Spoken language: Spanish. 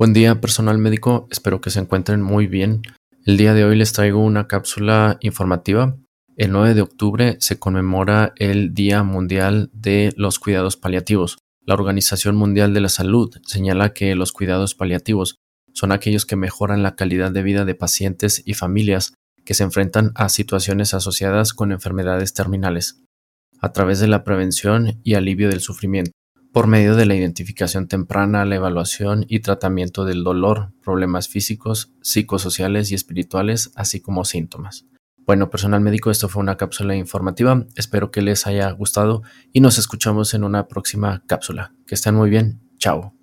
Buen día personal médico, espero que se encuentren muy bien. El día de hoy les traigo una cápsula informativa. El 9 de octubre se conmemora el Día Mundial de los Cuidados Paliativos. La Organización Mundial de la Salud señala que los cuidados paliativos son aquellos que mejoran la calidad de vida de pacientes y familias que se enfrentan a situaciones asociadas con enfermedades terminales, a través de la prevención y alivio del sufrimiento por medio de la identificación temprana, la evaluación y tratamiento del dolor, problemas físicos, psicosociales y espirituales, así como síntomas. Bueno, personal médico, esto fue una cápsula informativa. Espero que les haya gustado y nos escuchamos en una próxima cápsula. Que estén muy bien. Chao.